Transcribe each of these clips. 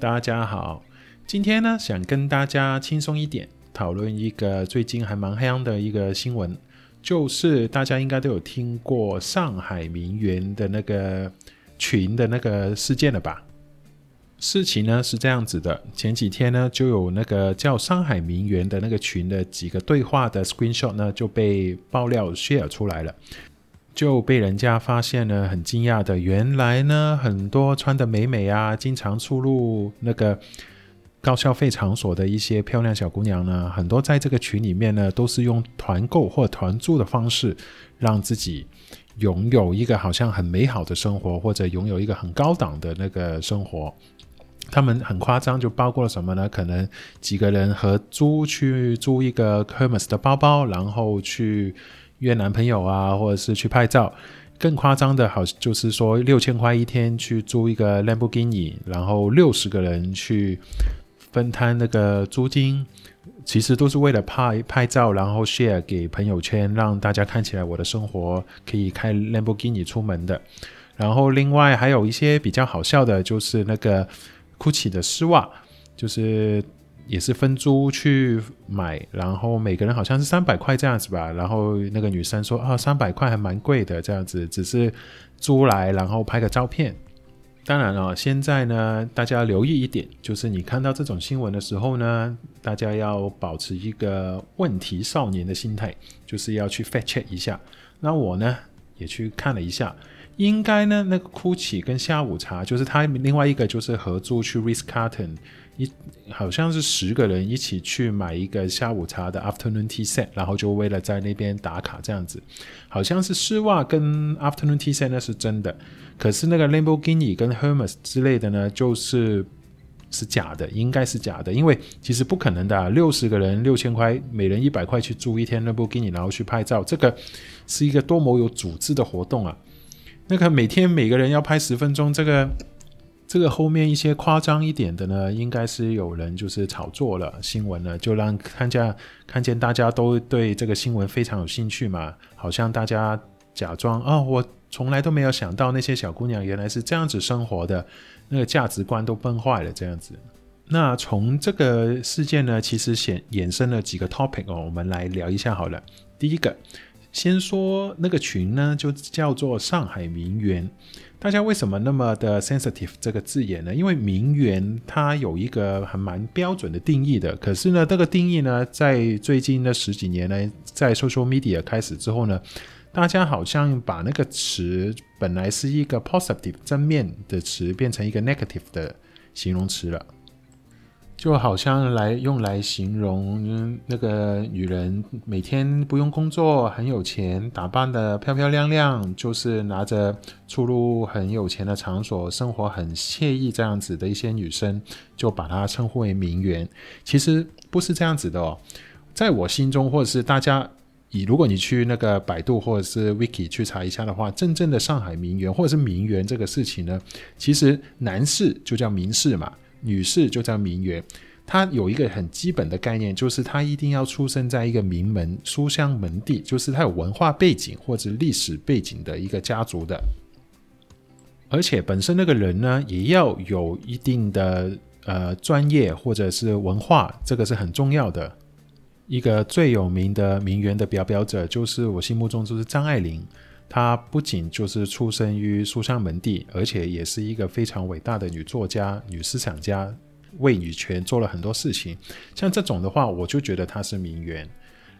大家好。今天呢，想跟大家轻松一点，讨论一个最近还蛮夯的一个新闻，就是大家应该都有听过上海名媛的那个群的那个事件了吧？事情呢是这样子的，前几天呢就有那个叫上海名媛的那个群的几个对话的 screenshot 呢就被爆料 share 出来了。就被人家发现了，很惊讶的，原来呢，很多穿得美美啊，经常出入那个高消费场所的一些漂亮小姑娘呢，很多在这个群里面呢，都是用团购或团住的方式，让自己拥有一个好像很美好的生活，或者拥有一个很高档的那个生活。他们很夸张，就包括了什么呢？可能几个人合租去租一个 Hermes 的包包，然后去。约男朋友啊，或者是去拍照，更夸张的好就是说六千块一天去租一个兰博基尼，然后六十个人去分摊那个租金，其实都是为了拍拍照，然后 share 给朋友圈，让大家看起来我的生活可以开兰博基尼出门的。然后另外还有一些比较好笑的，就是那个 Gucci 的丝袜，就是。也是分租去买，然后每个人好像是三百块这样子吧。然后那个女生说：“啊，三百块还蛮贵的，这样子只是租来，然后拍个照片。”当然了，现在呢，大家留意一点，就是你看到这种新闻的时候呢，大家要保持一个问题少年的心态，就是要去 fact check 一下。那我呢也去看了一下，应该呢那个 Gucci 跟下午茶，就是他另外一个就是合租去 Ritz Carlton。一好像是十个人一起去买一个下午茶的 afternoon tea set，然后就为了在那边打卡这样子。好像是丝袜跟 afternoon tea set 那是真的，可是那个 Lamborghini 跟 Hermes 之类的呢，就是是假的，应该是假的，因为其实不可能的啊，六十个人六千块，每人一百块去租一天 Lamborghini，然后去拍照，这个是一个多么有组织的活动啊！那个每天每个人要拍十分钟，这个。这个后面一些夸张一点的呢，应该是有人就是炒作了新闻呢，就让看见看见大家都对这个新闻非常有兴趣嘛，好像大家假装哦，我从来都没有想到那些小姑娘原来是这样子生活的，那个价值观都崩坏了这样子。那从这个事件呢，其实显衍生了几个 topic 哦，我们来聊一下好了。第一个，先说那个群呢，就叫做上海名媛。大家为什么那么的 sensitive 这个字眼呢？因为名媛它有一个还蛮标准的定义的，可是呢，这个定义呢，在最近的十几年呢，在 social media 开始之后呢，大家好像把那个词本来是一个 positive 正面的词，变成一个 negative 的形容词了。就好像来用来形容那个女人每天不用工作，很有钱，打扮得漂漂亮亮，就是拿着出入很有钱的场所，生活很惬意这样子的一些女生，就把她称呼为名媛。其实不是这样子的哦，在我心中，或者是大家以如果你去那个百度或者是 Wiki 去查一下的话，真正的上海名媛或者是名媛这个事情呢，其实男士就叫名士嘛。女士就叫名媛，她有一个很基本的概念，就是她一定要出生在一个名门书香门第，就是她有文化背景或者历史背景的一个家族的，而且本身那个人呢，也要有一定的呃专业或者是文化，这个是很重要的。一个最有名的名媛的表表者，就是我心目中就是张爱玲。她不仅就是出生于书香门第，而且也是一个非常伟大的女作家、女思想家，为女权做了很多事情。像这种的话，我就觉得她是名媛。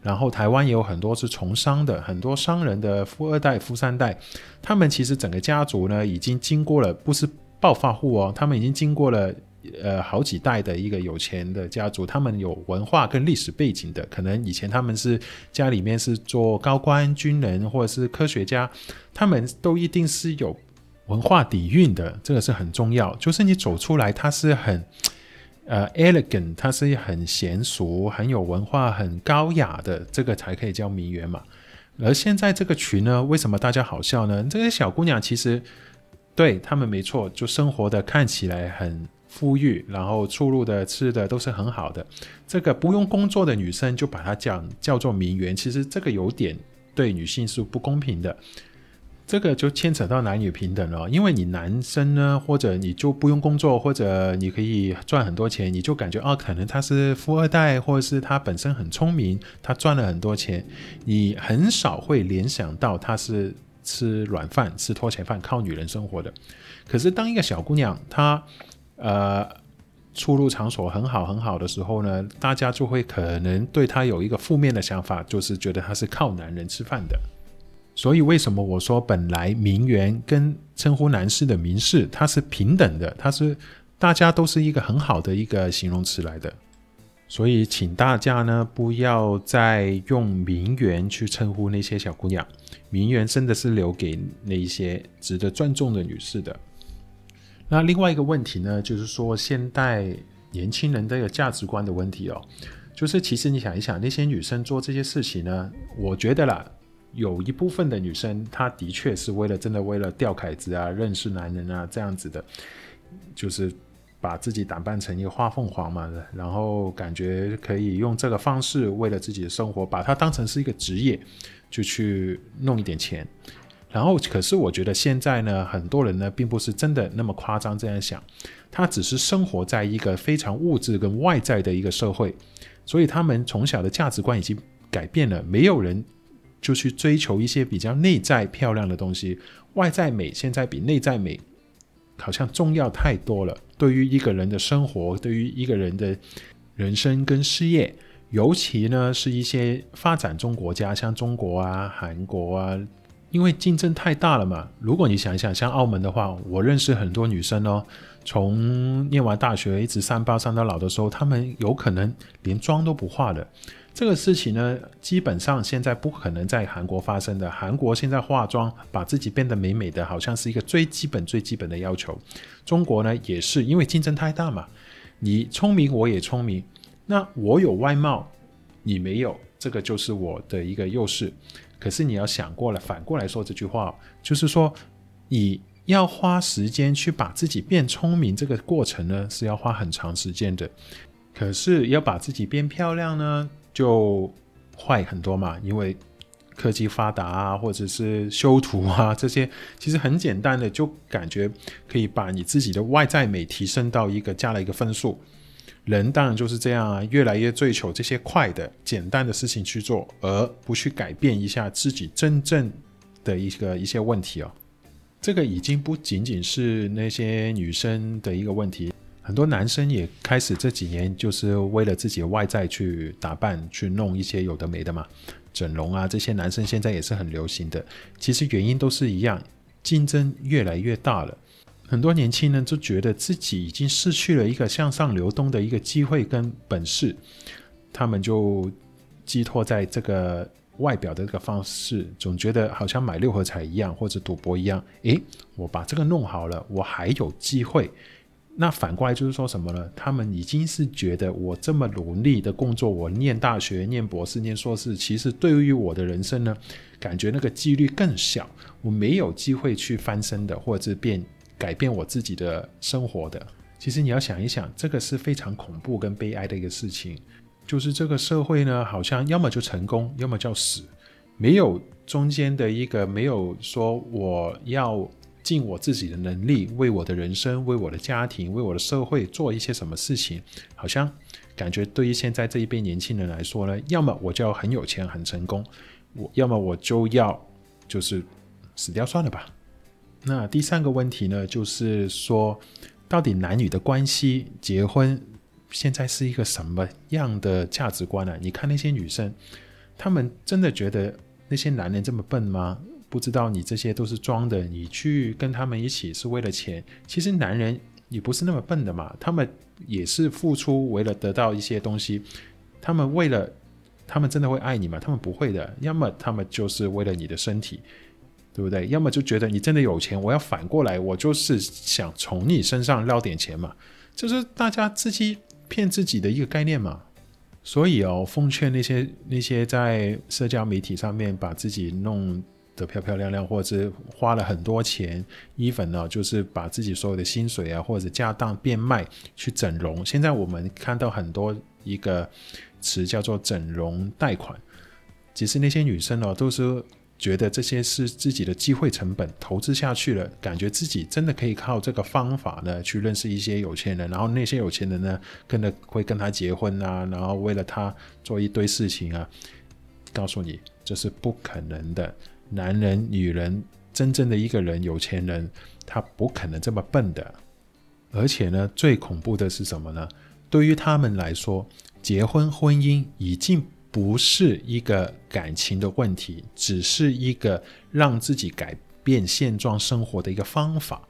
然后台湾也有很多是从商的，很多商人的富二代、富三代，他们其实整个家族呢，已经经过了，不是暴发户哦，他们已经经过了。呃，好几代的一个有钱的家族，他们有文化跟历史背景的，可能以前他们是家里面是做高官、军人或者是科学家，他们都一定是有文化底蕴的，这个是很重要。就是你走出来，他是很呃 elegant，他是很娴熟、很有文化、很高雅的，这个才可以叫名媛嘛。而现在这个群呢，为什么大家好笑呢？这些小姑娘其实对他们没错，就生活的看起来很。富裕，然后出入的吃的都是很好的。这个不用工作的女生就把她讲叫做名媛，其实这个有点对女性是不公平的。这个就牵扯到男女平等了，因为你男生呢，或者你就不用工作，或者你可以赚很多钱，你就感觉哦，可能他是富二代，或者是他本身很聪明，他赚了很多钱，你很少会联想到他是吃软饭、吃拖鞋饭、靠女人生活的。可是当一个小姑娘她呃出入场所很好很好的时候呢，大家就会可能对她有一个负面的想法，就是觉得她是靠男人吃饭的。所以为什么我说本来名媛跟称呼男士的名士，它是平等的，它是大家都是一个很好的一个形容词来的。所以请大家呢不要再用名媛去称呼那些小姑娘，名媛真的是留给那些值得尊重的女士的。那另外一个问题呢，就是说现代年轻人的一个价值观的问题哦，就是其实你想一想，那些女生做这些事情呢，我觉得啦。有一部分的女生，她的确是为了真的为了钓凯子啊、认识男人啊这样子的，就是把自己打扮成一个花凤凰嘛，然后感觉可以用这个方式为了自己的生活，把它当成是一个职业，就去弄一点钱。然后，可是我觉得现在呢，很多人呢并不是真的那么夸张这样想，他只是生活在一个非常物质跟外在的一个社会，所以他们从小的价值观已经改变了，没有人。就去追求一些比较内在漂亮的东西，外在美现在比内在美好像重要太多了。对于一个人的生活，对于一个人的人生跟事业，尤其呢是一些发展中国家，像中国啊、韩国啊，因为竞争太大了嘛。如果你想一想，像澳门的话，我认识很多女生哦，从念完大学一直上班上到老的时候，她们有可能连妆都不化的。这个事情呢，基本上现在不可能在韩国发生的。韩国现在化妆，把自己变得美美的，好像是一个最基本、最基本的要求。中国呢，也是因为竞争太大嘛。你聪明，我也聪明。那我有外貌，你没有，这个就是我的一个优势。可是你要想过了，反过来说这句话，就是说你要花时间去把自己变聪明，这个过程呢，是要花很长时间的。可是要把自己变漂亮呢？就坏很多嘛，因为科技发达啊，或者是修图啊 这些，其实很简单的，就感觉可以把你自己的外在美提升到一个加了一个分数。人当然就是这样啊，越来越追求这些快的、简单的事情去做，而不去改变一下自己真正的一个一些问题哦。这个已经不仅仅是那些女生的一个问题。很多男生也开始这几年就是为了自己外在去打扮，去弄一些有的没的嘛，整容啊，这些男生现在也是很流行的。其实原因都是一样，竞争越来越大了。很多年轻人就觉得自己已经失去了一个向上流动的一个机会跟本事，他们就寄托在这个外表的这个方式，总觉得好像买六合彩一样，或者赌博一样。诶，我把这个弄好了，我还有机会。那反过来就是说什么呢？他们已经是觉得我这么努力的工作，我念大学、念博士、念硕士，其实对于我的人生呢，感觉那个几率更小，我没有机会去翻身的，或者变改变我自己的生活的。其实你要想一想，这个是非常恐怖跟悲哀的一个事情，就是这个社会呢，好像要么就成功，要么就死，没有中间的一个，没有说我要。尽我自己的能力，为我的人生、为我的家庭、为我的社会做一些什么事情，好像感觉对于现在这一辈年轻人来说呢，要么我就要很有钱、很成功，我要么我就要就是死掉算了吧。那第三个问题呢，就是说到底男女的关系、结婚现在是一个什么样的价值观呢？你看那些女生，她们真的觉得那些男人这么笨吗？不知道你这些都是装的，你去跟他们一起是为了钱。其实男人也不是那么笨的嘛，他们也是付出为了得到一些东西。他们为了，他们真的会爱你吗？他们不会的。要么他们就是为了你的身体，对不对？要么就觉得你真的有钱，我要反过来，我就是想从你身上捞点钱嘛。就是大家自己骗自己的一个概念嘛。所以哦，奉劝那些那些在社交媒体上面把自己弄。得漂漂亮亮，或者是花了很多钱，even 呢，就是把自己所有的薪水啊，或者家当变卖去整容。现在我们看到很多一个词叫做整容贷款，其实那些女生呢，都是觉得这些是自己的机会成本，投资下去了，感觉自己真的可以靠这个方法呢，去认识一些有钱人，然后那些有钱人呢，跟着会跟他结婚啊，然后为了他做一堆事情啊。告诉你，这是不可能的。男人、女人，真正的一个人，有钱人，他不可能这么笨的。而且呢，最恐怖的是什么呢？对于他们来说，结婚婚姻已经。不是一个感情的问题，只是一个让自己改变现状生活的一个方法。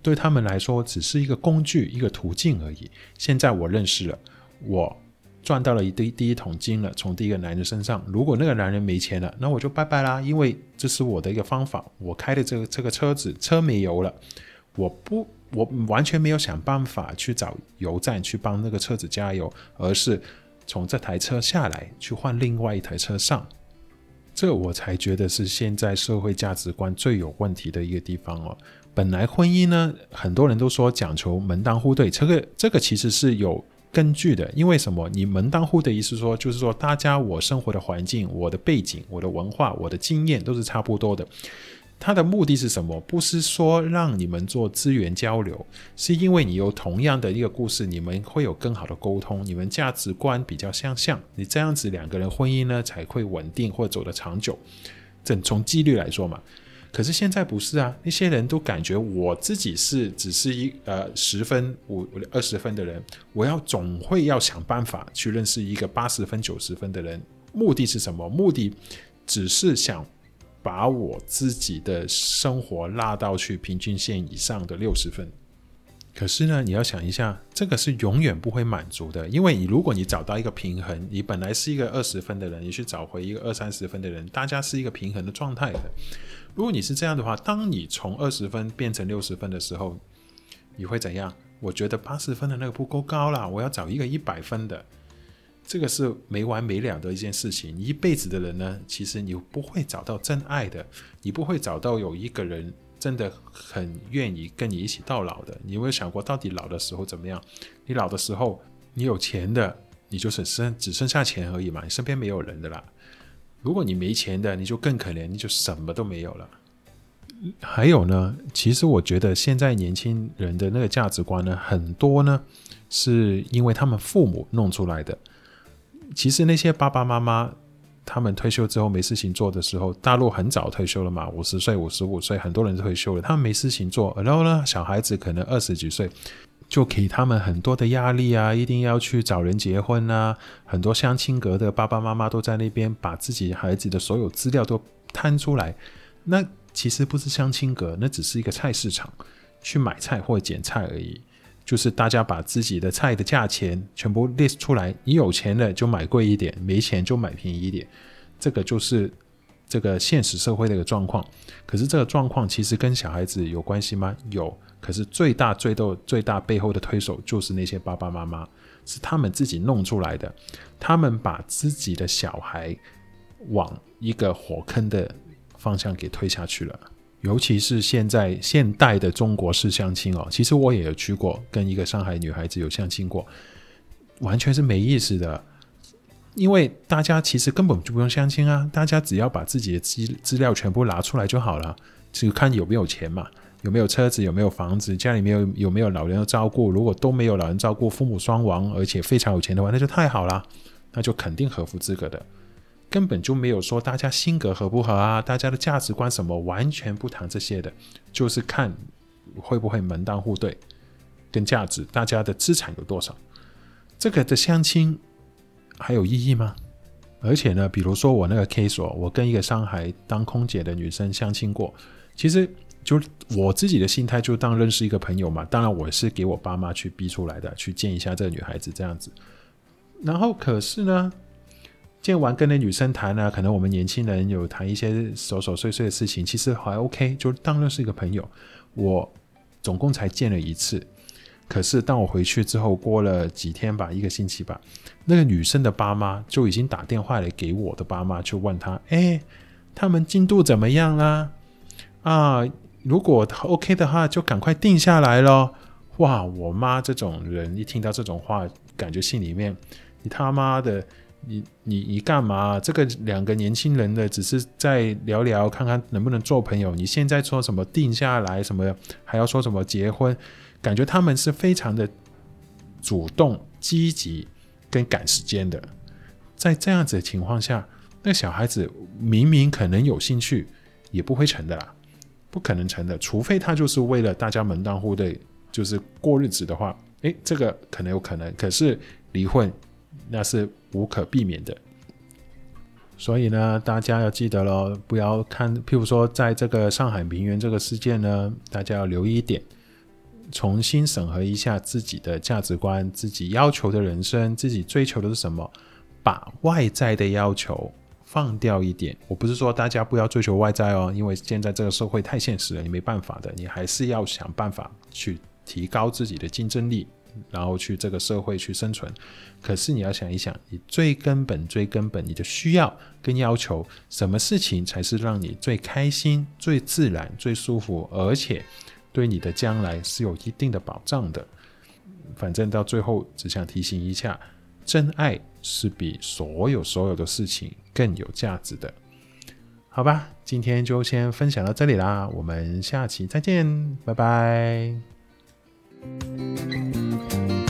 对他们来说，只是一个工具，一个途径而已。现在我认识了，我赚到了一堆第一桶金了，从第一个男人身上。如果那个男人没钱了，那我就拜拜啦，因为这是我的一个方法。我开的这个这个车子车没油了，我不，我完全没有想办法去找油站去帮那个车子加油，而是。从这台车下来，去换另外一台车上，这我才觉得是现在社会价值观最有问题的一个地方哦。本来婚姻呢，很多人都说讲求门当户对，这个这个其实是有根据的。因为什么？你门当户对意思说，就是说大家我生活的环境、我的背景、我的文化、我的经验都是差不多的。他的目的是什么？不是说让你们做资源交流，是因为你有同样的一个故事，你们会有更好的沟通，你们价值观比较相像，你这样子两个人婚姻呢才会稳定或走得长久。这从几率来说嘛，可是现在不是啊，那些人都感觉我自己是只是一呃十分五二十分的人，我要总会要想办法去认识一个八十分九十分的人，目的是什么？目的只是想。把我自己的生活拉到去平均线以上的六十分，可是呢，你要想一下，这个是永远不会满足的，因为你如果你找到一个平衡，你本来是一个二十分的人，你去找回一个二三十分的人，大家是一个平衡的状态的。如果你是这样的话，当你从二十分变成六十分的时候，你会怎样？我觉得八十分的那个不够高啦，我要找一个一百分的。这个是没完没了的一件事情。一辈子的人呢，其实你不会找到真爱的，你不会找到有一个人真的很愿意跟你一起到老的。你有没有想过，到底老的时候怎么样？你老的时候，你有钱的，你就是剩只剩下钱而已嘛，你身边没有人的啦。如果你没钱的，你就更可怜，你就什么都没有了。还有呢，其实我觉得现在年轻人的那个价值观呢，很多呢，是因为他们父母弄出来的。其实那些爸爸妈妈，他们退休之后没事情做的时候，大陆很早退休了嘛，五十岁、五十五岁，很多人退休了。他们没事情做，然后呢，小孩子可能二十几岁，就给他们很多的压力啊，一定要去找人结婚啊。很多相亲阁的爸爸妈妈都在那边把自己孩子的所有资料都摊出来。那其实不是相亲阁，那只是一个菜市场，去买菜或捡菜而已。就是大家把自己的菜的价钱全部 list 出来，你有钱的就买贵一点，没钱就买便宜一点，这个就是这个现实社会的一个状况。可是这个状况其实跟小孩子有关系吗？有。可是最大最多最大背后的推手就是那些爸爸妈妈，是他们自己弄出来的，他们把自己的小孩往一个火坑的方向给推下去了。尤其是现在现代的中国式相亲哦，其实我也有去过，跟一个上海女孩子有相亲过，完全是没意思的。因为大家其实根本就不用相亲啊，大家只要把自己的资资料全部拿出来就好了，就看有没有钱嘛，有没有车子，有没有房子，家里面有有没有老人要照顾。如果都没有老人照顾，父母双亡，而且非常有钱的话，那就太好了，那就肯定合乎资格的。根本就没有说大家性格合不合啊，大家的价值观什么，完全不谈这些的，就是看会不会门当户对，跟价值，大家的资产有多少，这个的相亲还有意义吗？而且呢，比如说我那个 case，我跟一个上海当空姐的女生相亲过，其实就我自己的心态就当认识一个朋友嘛，当然我是给我爸妈去逼出来的，去见一下这个女孩子这样子，然后可是呢。见完跟那女生谈呢，可能我们年轻人有谈一些琐琐碎碎的事情，其实还 OK，就当然是一个朋友。我总共才见了一次，可是当我回去之后，过了几天吧，一个星期吧，那个女生的爸妈就已经打电话来给我的爸妈，就问他：哎，他们进度怎么样啦？啊，如果 OK 的话，就赶快定下来咯。哇，我妈这种人一听到这种话，感觉心里面你他妈的。你你你干嘛？这个两个年轻人的只是在聊聊，看看能不能做朋友。你现在说什么定下来什么，还要说什么结婚？感觉他们是非常的主动、积极跟赶时间的。在这样子的情况下，那小孩子明明可能有兴趣，也不会成的啦，不可能成的。除非他就是为了大家门当户对，就是过日子的话，诶，这个可能有可能。可是离婚那是无可避免的。所以呢，大家要记得喽，不要看，譬如说，在这个上海名媛这个事件呢，大家要留意一点。重新审核一下自己的价值观，自己要求的人生，自己追求的是什么？把外在的要求放掉一点。我不是说大家不要追求外在哦，因为现在这个社会太现实了，你没办法的，你还是要想办法去提高自己的竞争力，然后去这个社会去生存。可是你要想一想，你最根本、最根本，你的需要跟要求，什么事情才是让你最开心、最自然、最舒服，而且。对你的将来是有一定的保障的。反正到最后，只想提醒一下，真爱是比所有所有的事情更有价值的。好吧，今天就先分享到这里啦，我们下期再见，拜拜。Thank you.